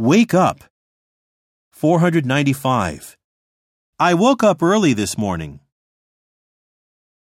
Wake up. 495. I woke up early this morning.